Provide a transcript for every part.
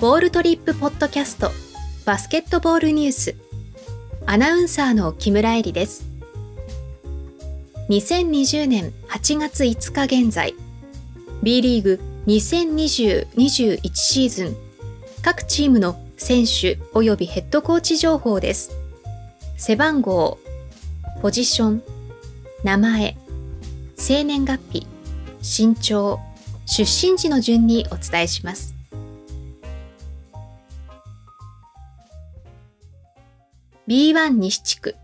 ボールトリップポッドキャストバスケットボールニュース。アナウンサーの木村恵里です。2020年8月5日現在 B リーグ2020-21シーズン各チームの選手及びヘッドコーチ情報です。背番号ポジション名前生年月日身長出身地の順にお伝えします。B1 西地区。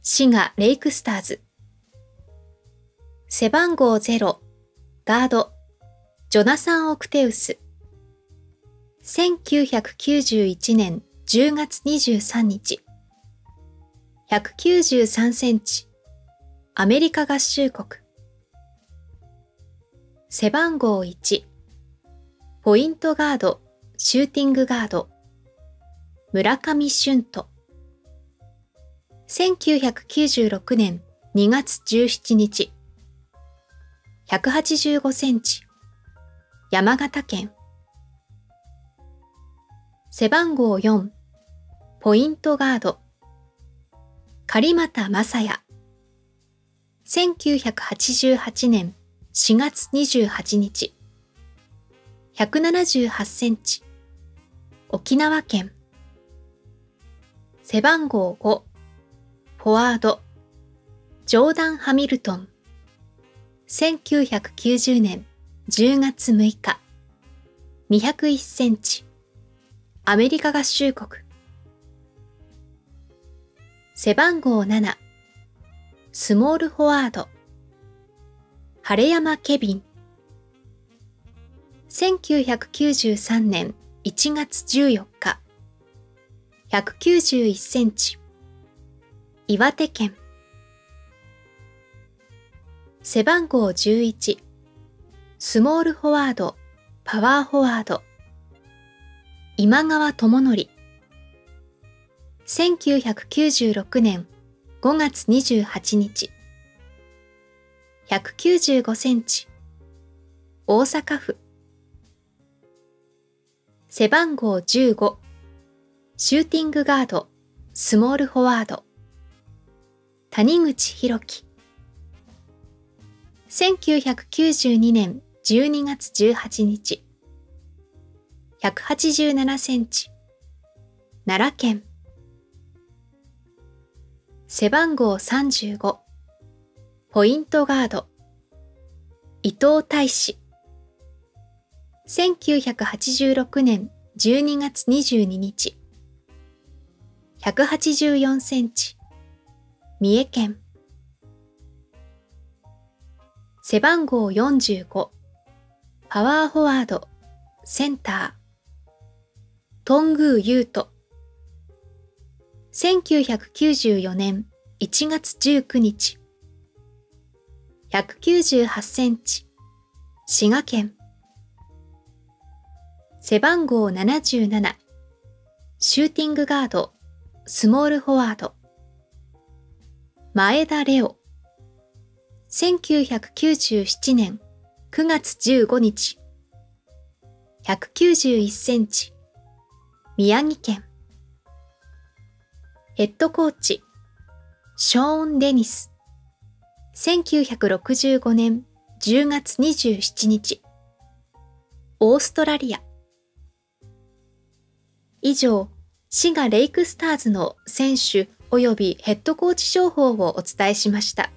滋賀レイクスターズ背番号0ガード。ジョナサン・オクテウス。1991年10月23日。193センチアメリカ合衆国。背番号1ポイントガードシューティングガード。村上俊斗。1996年2月17日。185センチ。山形県。背番号4ポイントガード。狩俣正也。1988年4月28日。178センチ。沖縄県。背番号5フォワード、ジョーダン・ハミルトン、1990年10月6日、201センチ、アメリカ合衆国。背番号7、スモールフォワード、晴山ケビン、1993年1月14日、191センチ、岩手県。背番号11スモールフォワード。パワーフォワード。今川智則。1996年5月28日。195センチ。大阪府。背番号15シューティングガード。スモールフォワード。谷口博樹。1992年12月18日。187センチ。奈良県。背番号35ポイントガード。伊藤大使。1986年12月22日。184センチ。三重県。背番号45パワーフォワード。センター。トングーユート。1994年1月19日。198センチ。滋賀県。背番号77シューティングガード。スモールフォワード。前田レオ。1997年9月15日。191センチ。宮城県。ヘッドコーチ。ショーン・デニス。1965年10月27日。オーストラリア。以上滋賀レイクスターズの選手及びヘッドコーチ情報をお伝えしました。